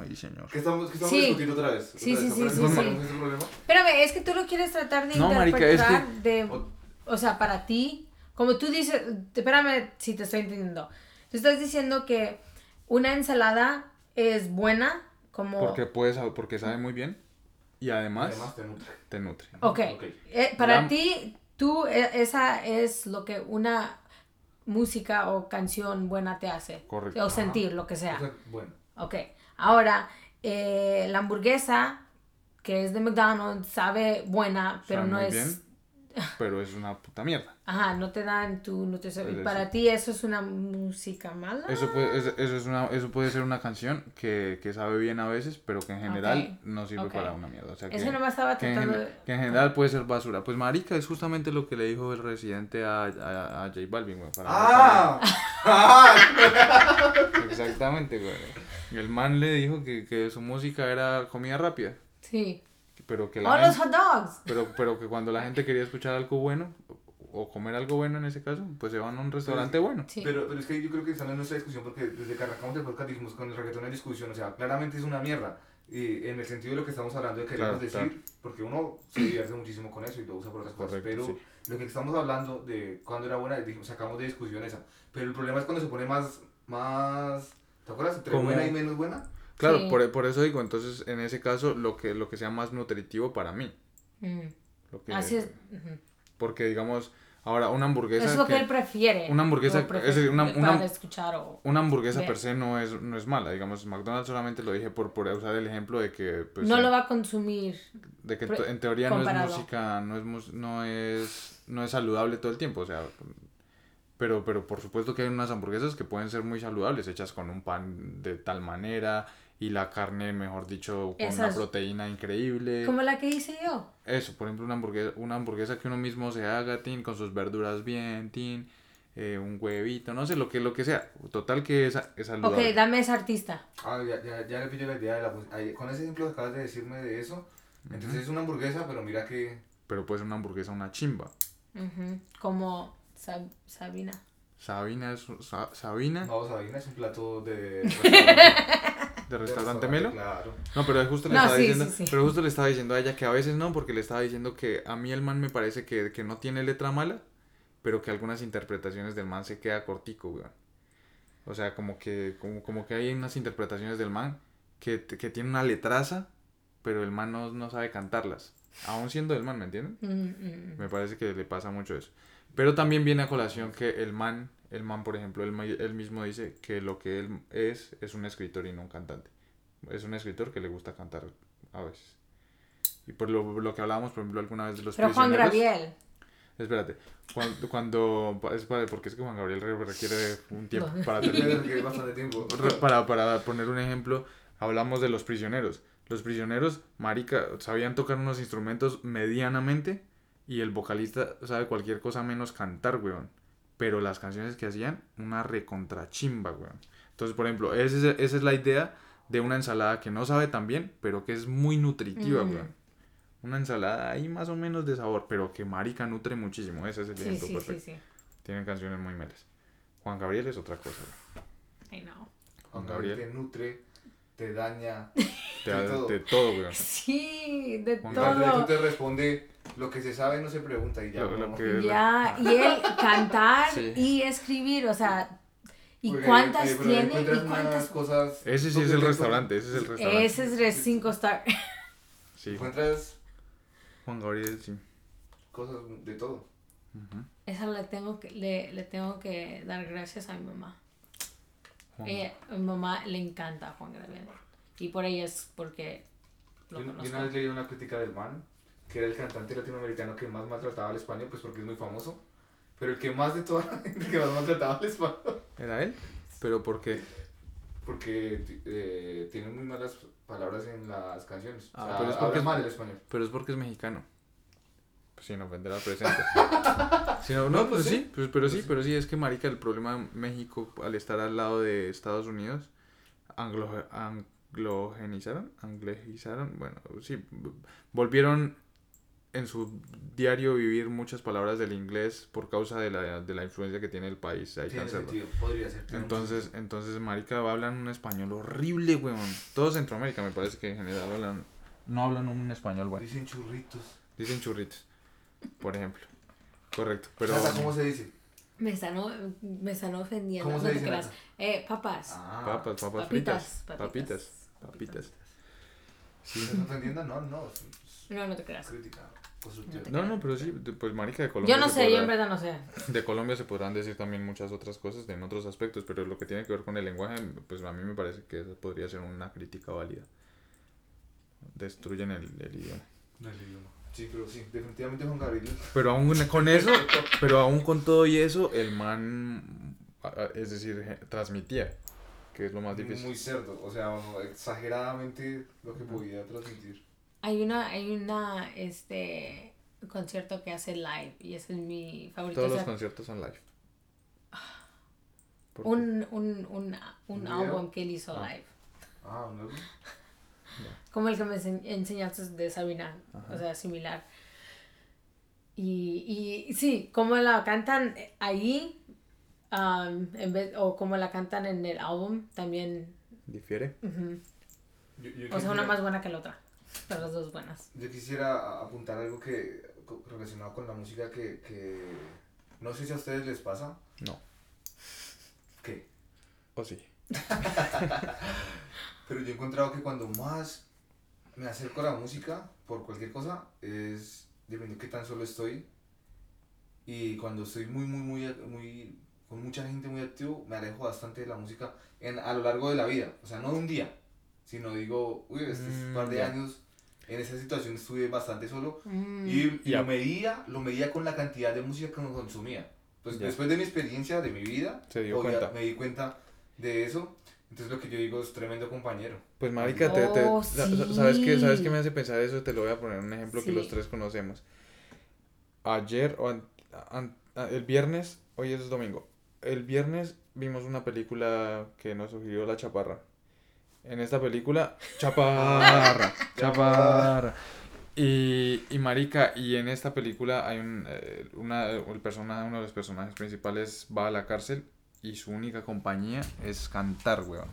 Ay, señor. ¿Qué estamos, Sí. discutiendo otra vez? Sí, ¿Otra sí, vez? sí, ¿Otra sí, sí. Espérame, es que tú lo quieres tratar de No, marica, es interpretar que- de... O- O sea, para ti, como tú dices, espérame si te estoy entendiendo. Tú estás diciendo que una ensalada es buena como... Porque puedes, porque sabe muy bien y además, Además te nutre. te nutre. Ok. Ok. Eh, para La- ti, tú, eh, esa es lo que una música o canción buena te hace. Correcto. O Ajá. sentir, lo que sea. O sea, bueno. Ok. Ahora, eh, la hamburguesa, que es de McDonald's, sabe buena, pero Sabe no muy es... bien, pero es una puta mierda. Ajá, no te dan tu nutrición. Es Y para ti eso es una música mala. Eso puede, eso, eso es una, eso puede ser una canción que, que sabe bien a veces, pero que en general no sirve para una mierda. O sea, que, Eso no me estaba que, en, tratando gen- de... que en general puede ser basura. Pues marica, es justamente lo que le dijo el residente a, a, a J Balvin, güey. para- ¡Ah! ¡Ah! Exactamente, güey. El man le dijo que, que su música era comida rápida. Sí. Pero que ¡Oh, la los hot dogs! pero, pero que cuando la gente quería escuchar algo bueno, o comer algo bueno en ese caso, pues se van a un restaurante bueno. Sí. Pero, pero es que yo creo que estamos en nuestra discusión porque desde que arrancamos el podcast dijimos con el reggaetón en discusión, o sea, claramente es una mierda. Y en el sentido de lo que estamos hablando de queremos Claro, decir, claro. porque uno se divierte muchísimo con eso y lo usa por otras cosas, Correcto, pero sí. lo que estamos hablando de cuando era buena, dijimos, sacamos de discusión esa. Pero el problema es cuando se pone más, más ¿te acuerdas? Entre buena y menos buena. Claro, Sí. por, por eso digo, entonces en ese caso lo que, lo que sea más nutritivo para mí. Mm. Lo que, Así es. ujú. Porque digamos, ahora una hamburguesa... Es lo que, que- él prefiere. una hamburguesa- es decir, una- una- para escuchar o... Una hamburguesa Ver. per se no es, no es mala, digamos, McDonald's solamente lo dije por, por usar el ejemplo de que... Pues, no lo va a consumir. de que en teoría no es música, no es, no es no es saludable todo el tiempo, o sea, pero pero por supuesto que hay unas hamburguesas que pueden ser muy saludables, hechas con un pan de tal manera y la carne, mejor dicho, con una proteína increíble. Como la que hice yo. Eso, por ejemplo, una hamburguesa, una hamburguesa que uno mismo se haga, tin, con sus verduras bien, tin, eh, un huevito, no sé, lo que lo que sea. Total que es, es saludable. Ok, dame ese artista. Ah, ya, ya, ya le pillo la idea de la Con ese ejemplo que acabas de decirme de eso, entonces es una hamburguesa, pero mira que... Pero puede ser una hamburguesa una chimba. Ujú, Como Sab- Sabina. Sabina es Sa- Sabina No, Sabina es un plato de... de restaurante Melo. Claro. No, pero justo le No, estaba sí, diciendo, sí, sí. pero justo le estaba diciendo a ella que a veces no, porque le estaba diciendo que a mí el man me parece que, que no tiene letra mala, pero que algunas interpretaciones del man se queda cortico, weón. O sea, como que, como, como que hay unas interpretaciones del man que, que tiene una letraza, pero el man no, no sabe cantarlas. Aún siendo el man, ¿me entienden? Mm, mm, Me parece que le pasa mucho eso. Pero también viene a colación que el man, el man, por ejemplo, él, él mismo dice que lo que él es es un escritor y no un cantante. Es un escritor que le gusta cantar a veces. Y por lo, lo que hablábamos, por ejemplo, alguna vez de los Pero Juan prisioneros- Gabriel. Espérate. Cuando, cuando es para, porque es que Juan Gabriel re- requiere un tiempo para terminar. tiempo. Para, para poner un ejemplo, hablamos de los prisioneros. Los prisioneros, marica, sabían tocar unos instrumentos medianamente y el vocalista sabe cualquier cosa menos cantar, weón. Pero las canciones que hacían, una recontrachimba, weón. Entonces, por ejemplo, esa es, esa es la idea de una ensalada que no sabe tan bien, pero que es muy nutritiva, Mm. weón. Una ensalada ahí más o menos de sabor, pero que marica nutre muchísimo. Ese es el ejemplo sí, sí, perfecto. sí. Tienen canciones muy meles. Juan Gabriel es otra cosa, weón. I know. Juan Gabriel. Te nutre, te daña. Te De da todo. de todo, weón. Sí, de Juan Juan Gabriel todo. te responde, lo que se sabe no se pregunta y ya. Lo- lo que- Ya, y él cantar Sí. y escribir, o sea, ¿y Porque, cuántas eh, tiene? ¿Y cuántas? cosas... Ese sí es el restaurante, ese es el restaurante. Ese es de 5 star. Sí, Encuentras Juan Gabriel, sí. cosas de todo. Ujú. Esa le tengo que, le, le tengo que dar gracias a mi mamá. Ella, a mi mamá le encanta Juan Gabriel. Y por ella es porque lo Yo, yo una vez leí una crítica del man, que era el cantante latinoamericano que más maltrataba al español, pues porque es muy famoso. Pero el que más de toda la gente que más maltrataba al español. ¿Era él? ¿Pero por qué? Porque eh, tiene muy malas palabras en las canciones. Ah, o sea, pero es habla porque es- mal el español. Pero es porque es mexicano. Pues sin ofender al presente. Sí, no, no, No, pues pues sí, sí. pues, pero sí, Pues sí. pero sí, es que marica, el problema de México al estar al lado de Estados Unidos, anglo, anglogenizaron, anglesizaron, bueno, sí, volvieron en su diario vivir muchas palabras del inglés por causa de la, de la influencia que tiene el país ahí sentido, podría ser. Entonces, entonces, marica, hablan un español horrible, weón. Todo Centroamérica me parece que en general hablan, no hablan un español bueno. Dicen churritos. Dicen churritos, por ejemplo. Correcto, pero... ¿Cómo se dice? Me están, me están ofendiendo. ¿Cómo se dice? Eh, papas. Ah, Papas, papas Papitas, fritas. Papitas. papitas. Papitas. ¿Me estás ofendiendo? No, no. No, no te creas. crítica. No te- No, no, pero sí, pues marica de Colombia. Yo no sé, yo podrá- en verdad no sé. De Colombia se podrán decir también muchas otras cosas de en otros aspectos, pero lo que tiene que ver con el lenguaje, pues a mí me parece que eso podría ser una crítica válida. Destruyen el, el idioma. Del idioma. Sí, pero sí, definitivamente Juan Gabriel. Pero aún con eso, pero aún con todo y eso, el man, es decir, transmitía, que es lo más difícil. Muy cerdo, o sea, exageradamente lo que podía transmitir. Hay una, hay una, este, concierto que hace live y ese es mi favorito. Todos O los sea, conciertos son live. Un, un, un, un álbum que él hizo Ah. live. Ah, un álbum. Como el que me ense- enseñaste de Sabina, Ajá. o sea, similar. Y, y sí, como la cantan ahí, um, en vez, o como la cantan en el álbum, también. ¿Difiere? ujú. Yo, yo O sea, una más buena que la otra. Pero las dos buenas. Yo quisiera apuntar algo que relacionado con la música que, que no sé si a ustedes les pasa. No. ¿Qué? ¿O sí? Pero yo he encontrado que cuando más me acerco a la música por cualquier cosa es dependiendo de qué tan solo estoy. Y cuando estoy muy, muy, muy, muy, con mucha gente muy activo, me alejo bastante de la música en, a lo largo de la vida. O sea, no de un día, sino digo, uy, este Mm, par de ya. años, en esa situación estuve bastante solo. Mm. Y, y Ya. lo medía, lo medía con la cantidad de música que consumía. Pues Ya. después de mi experiencia, de mi vida, Se dio cuenta. me di cuenta de eso. Entonces lo que yo digo es tremendo compañero. Pues marica, te, te- Oh, sa- ¿sabes qué? ¿Sabes sí. qué me hace pensar eso? Te lo voy a poner un ejemplo que Sí. los tres conocemos. Ayer o an- an- el viernes, hoy es domingo. El viernes vimos una película que nos sugirió la Chaparra. En esta película, Chaparra, Chaparra. Y, y marica, y en esta película hay un, eh, una, el persona, uno de los personajes principales va a la cárcel y su única compañía es cantar, weón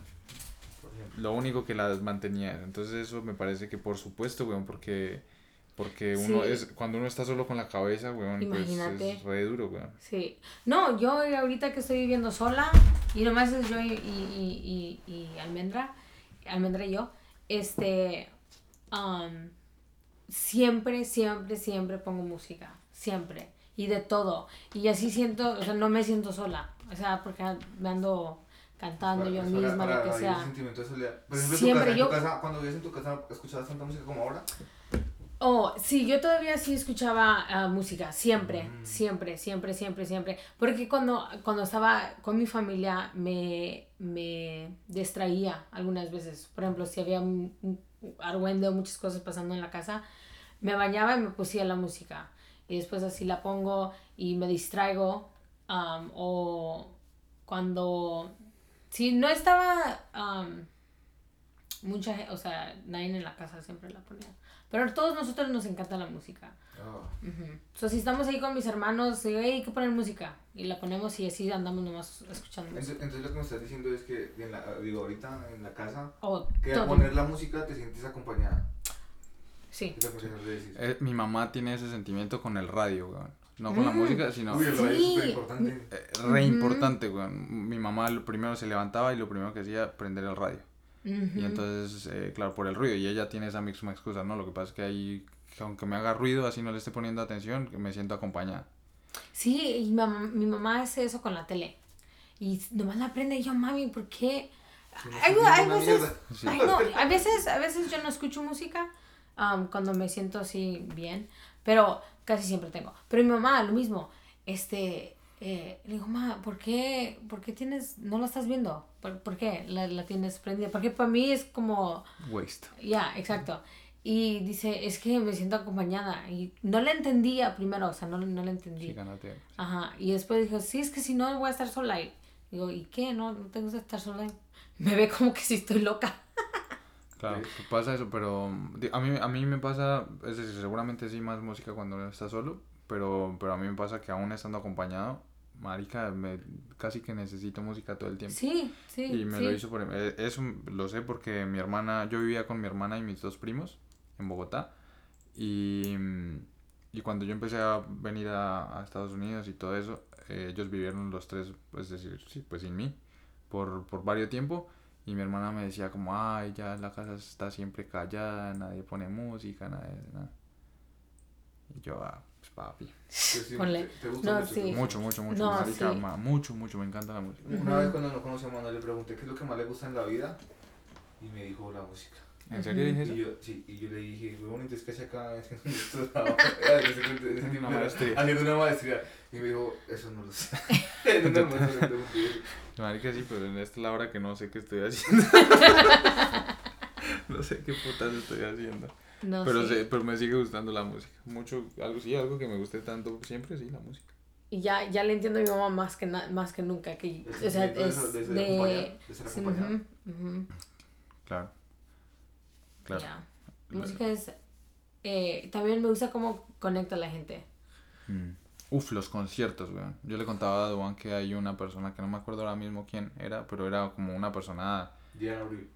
lo único que las mantenía. Entonces eso me parece que por supuesto, weón, porque porque uno Sí. es cuando uno está solo con la cabeza, weón, pues es re duro, weón. Sí. No, yo ahorita que estoy viviendo sola, y nomás es yo y, y, y, y Almendra, Almendra y yo, este, um, siempre, siempre, siempre pongo música, siempre, y de todo, y así siento, o sea, no me siento sola, o sea, porque me ando cantando Para- yo misma, para lo que sea. el sentimiento de soledad. Por ejemplo, Siempre en tu casa, yo- en tu casa, cuando vivías en tu casa, ¿escuchabas tanta música como ahora? Oh, sí, yo todavía sí escuchaba ah, música, siempre, Mm. siempre, siempre, siempre, siempre. Porque cuando, cuando estaba con mi familia me, me distraía algunas veces. Por ejemplo, si había un, un argüende o muchas cosas pasando en la casa, me bañaba y me pusía la música. Y después así la pongo y me distraigo. am, o cuando, si no estaba am, mucha gente, o sea, nadie en la casa siempre la ponía. Pero a todos nosotros nos encanta la música. Ah, Ujú. So, si estamos ahí con mis hermanos, digo, "Hey, hay que poner música. Y la ponemos y así andamos nomás escuchando. Entonces, entonces lo que me estás diciendo es que, en la, digo, ahorita en la casa, O que al todo. poner la música te sientes acompañada. Sí. Es lo que. Eh, mi mamá tiene ese sentimiento con el radio, weón. No con la Mm. música, sino Uy, el radio es Sí. súper importante. eh, re importante, weón. Mi mamá lo primero se levantaba y lo primero que hacía prender el radio. Y entonces, eh, claro, por el ruido. Y ella tiene esa misma excusa, ¿no? Lo que pasa es que ahí, que aunque me haga ruido, así no le esté poniendo atención, me siento acompañada. Sí, y mi mamá, mi mamá hace eso con la tele. Y nomás la prende y yo, mami, ¿por qué? Hay, hay veces. Sí. ay, no, a veces, a veces yo no escucho música cuando me siento así bien, pero casi siempre tengo. Pero mi mamá, lo mismo, este, eh, le digo, ma, ¿por qué, ¿por qué tienes, no la estás viendo? ¿Por, por qué la, la tienes prendida? Porque para mí es como, Waste. ya, exacto. Y dice, es que me siento acompañada. Y no la entendía primero, o sea, no, no la entendí. Sí, gánate. Ajá, y después dijo, sí, es que si no voy a estar sola. Y digo, ¿y qué? ¿No, no te gusta estar sola? Me ve como que si estoy loca. Claro, Sí. pasa eso, pero a mí, a mí me pasa, es decir, seguramente sí más música cuando uno está solo, pero, pero a mí me pasa que aún estando acompañado, marica, me, casi que necesito música todo el tiempo. Sí, sí. Y me sí. lo hizo por... eh, Eso lo sé porque mi hermana... Yo vivía con mi hermana y mis dos primos en Bogotá. Y, y cuando yo empecé a venir a, a Estados Unidos y todo eso, eh, ellos vivieron los tres, pues decir, sí, pues sin mí, por, por varios tiempo. Y mi hermana me decía como, ay, ya la casa está siempre callada, nadie pone música, nadie... nada". Y yo, ah, papi. Sí, sí, Ponle. te- te gusta No, mucho, sí. Mucho, mucho, mucho. No, marica, sí. ma- mucho, mucho, me encanta la música. Una vez cuando no conocí a Manuel le pregunté qué es lo que más le gusta en la vida y me dijo la música. ¿En serio dije eso? Y yo, sí, y yo le dije, muy bonito, es que hace acá haciendo Una maestría. haciendo una maestría. Y me dijo, eso no lo sé. no, no, no, no, no, no. Marica, sí, pero en esta es la hora que no sé qué estoy haciendo. no sé qué putas estoy haciendo. No, pero, sí. sé- pero me sigue gustando la música. Mucho, algo sí, algo que me guste tanto siempre, sí, la música. Y ya, ya le entiendo a mi mamá más que, na- más que nunca. Que, o sea, de es ser- de de... acompañado, de Claro. Claro. ya. Música es... eh, también me gusta cómo conecta a la gente. Mm. Uf, los conciertos, weón. Yo le contaba a Duan que hay una persona que no me acuerdo ahora mismo quién era, pero era como una persona. Diana Uribe.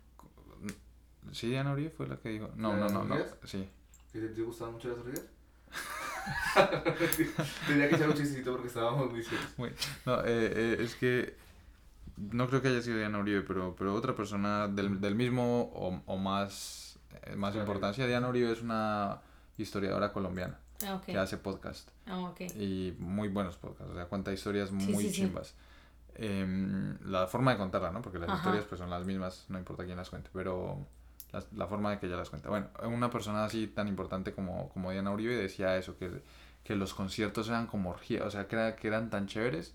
¿Sí, Diana Uribe fue la que dijo? No, ¿La no, no, las no. Sí. ¿Que te, te gustaban mucho las orgías? Tenía que echar un chistecito porque estábamos muy serios. No, eh, eh, es que no creo que haya sido Diana Uribe, pero, pero otra persona del, del mismo o, o más, eh, más Claro. importancia. Diana Uribe es una historiadora colombiana Ah, que hace podcast Ah, ok. y muy buenos podcasts, o sea, cuenta historias Sí, muy sí, sí. chimbas. Em, la forma de contarla, ¿no? Porque las Ajá. historias pues son las mismas, no importa quién las cuente, pero las- la forma de que ella las cuenta. Bueno, una persona así tan importante como, como Diana Uribe decía eso, que, que los conciertos eran como orgías, o sea, que, era- que eran tan chéveres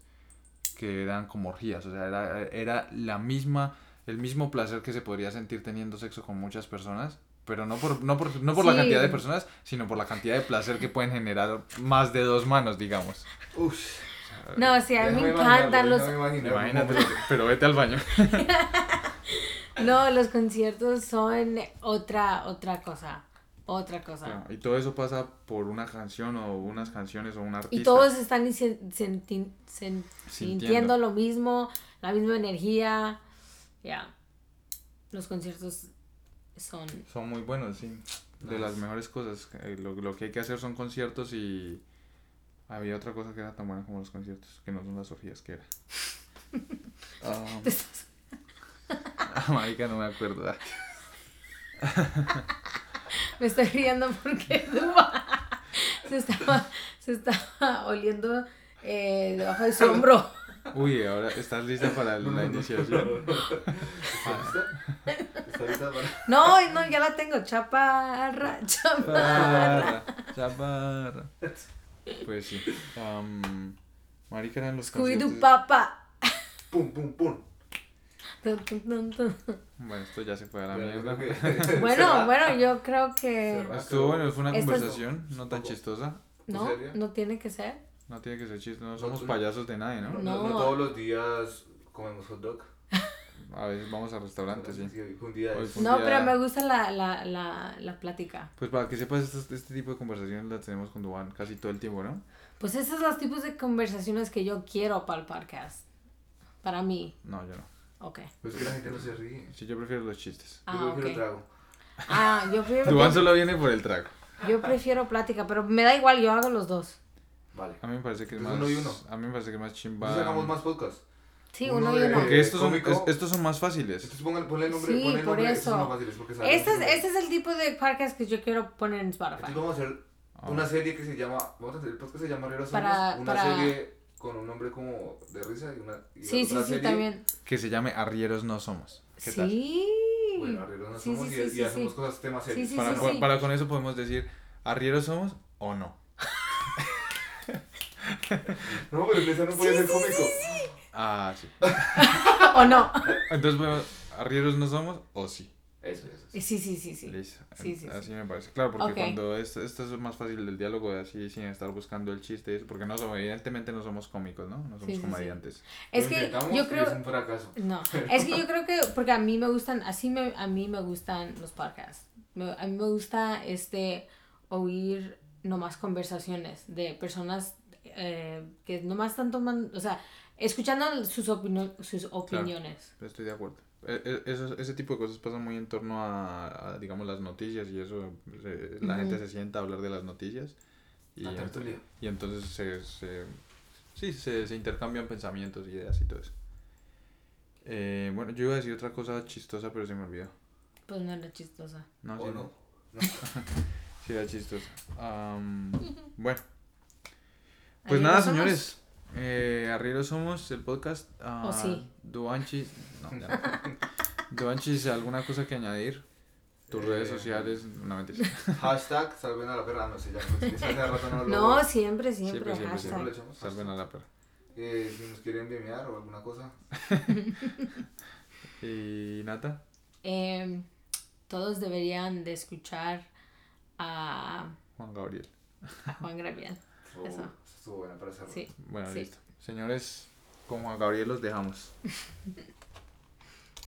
que eran como orgías, o sea, era, era la misma, el mismo placer que se podría sentir teniendo sexo con muchas personas, pero no por, no por, no por la Sí. cantidad de personas, sino por la cantidad de placer que pueden generar más de dos manos, digamos. Uff. No, sí, a mí me encantan los... déjame imaginarlo. Imagínate, pero vete al baño. No, los conciertos son otra, otra cosa. Otra cosa. Bueno, y todo eso pasa por una canción o unas canciones o un artista. Y todos están Sintiendo. sintiendo lo mismo, la misma energía. Ya. Los conciertos son. Son muy buenos, sí. De las mejores cosas. Eh, Lo, lo que hay que hacer son conciertos y... Había otra cosa que era tan buena como los conciertos, que no son las orgías, que era. Ah, marica, no me acuerdo. Ah, Me estoy riendo porque Duba se estaba, se estaba oliendo eh, debajo de su hombro. Uy, ahora estás lista para la iniciación. ¿Está lista? ¿Está lista para...? No, no, ya la tengo. Chaparra, chaparra. Chaparra, chaparra. Pues sí. am, marica eran los conciertos. papa. Pum, pum, pum. Bueno, esto ya se fue a la mierda. Bueno, bueno, yo creo que. Estuvo bueno, fue una Esto es- conversación no tan chistosa. No, ¿En serio? no tiene que ser. No tiene que ser chistoso, no somos payasos de nadie, No, ¿no? no, No. no todos los días comemos hot dog. A veces vamos a restaurantes, sí. Un día Hoy es- fue un No, día- pero me gusta la, la, la, la plática. Pues para que sepas, este, este tipo de conversaciones las tenemos con Duan casi todo el tiempo, ¿no? Pues esos son los tipos de conversaciones que yo quiero para el podcast. Para mí. No, yo no. Ok. Pues es que la gente no se ríe. Sí, yo prefiero los chistes. Ah, Yo prefiero ok. trago. Ah, yo prefiero, solo viene por el trago. yo prefiero plática, pero me da igual, yo hago los dos. Vale. A mí me parece que es Es más... uno y uno. A mí me parece que es más chimba... Entonces hagamos más podcasts. Sí, Uno uno y uno. Porque estos son, es- estos son más fáciles. Entonces pongan, ponle el nombre. Sí, ponle el por nombre, estos eso. son más fáciles porque saben Este es, este es el tipo de podcast que yo quiero poner en Spotify. Entonces vamos a hacer Ah. una serie que se llama. Vamos a hacer el podcast que se llama Arrieros Para-. Una para- serie con un nombre como de risa y una. y Sí, otra sí, sí, serie- también. Que se llame Arrieros no somos. ¿Qué tal? Sí. Bueno, Arrieros no Sí, somos sí, y, sí, y sí, hacemos sí. cosas temas Sí, serios. sí, Para, sí, con- sí. para con eso podemos decir, ¿arrieros somos o no? No, pero esa no puede ser cómico. Ah, sí. ¿O no? Entonces, bueno, ¿arrieros no somos o sí? Eso, eso. Sí, sí, sí, sí. Listo. Sí, sí, así me parece. Claro, porque cuando es, esto es más fácil del diálogo, así sin estar buscando el chiste, y eso, porque no somos, evidentemente no somos cómicos, ¿no? No somos Sí, sí, sí. comediantes. Es que yo creo... Es un fracaso. No, es que yo creo que, porque a mí me gustan, así me, a mí me gustan los podcasts. Me- a mí me gusta este, oír nomás conversaciones de personas eh, que nomás están tomando, o sea, escuchando sus, opino- sus opiniones. Estoy de acuerdo. E- e- eso- ese tipo de cosas pasan muy en torno a, a, digamos, las noticias y eso. se- la Ujú. gente se sienta a hablar de las noticias. Y, La ent- tertulia. y entonces se, se, sí, se, se intercambian pensamientos, ideas y todo eso. Eh, bueno, yo iba a decir otra cosa chistosa, pero se me olvidó. Pues no era chistosa. No, ¿O sí, no? sí era chistosa. Am, bueno, pues nada, señores. Eh, Arrieros somos el podcast. ¿O ah, sí? Duanchis. No, ya no. Duanchis, ¿alguna cosa que añadir? Tus Eh, redes sociales. No, mentira. Hashtag salven a la perra. No sé, ya hace rato no lo. No, siempre, siempre, Siempre, siempre, hashtag. Siempre le echamos Salven a la perra. Eh, si nos quieren enviar o alguna cosa. ¿Y Nata? Em, todos deberían de escuchar a, Juan Gabriel. a Juan Gabriel. Oh, Eso. Estuvo buena para cerrar. Sí. Bueno, Sí. listo. Señores, con Juan Gabriel los dejamos.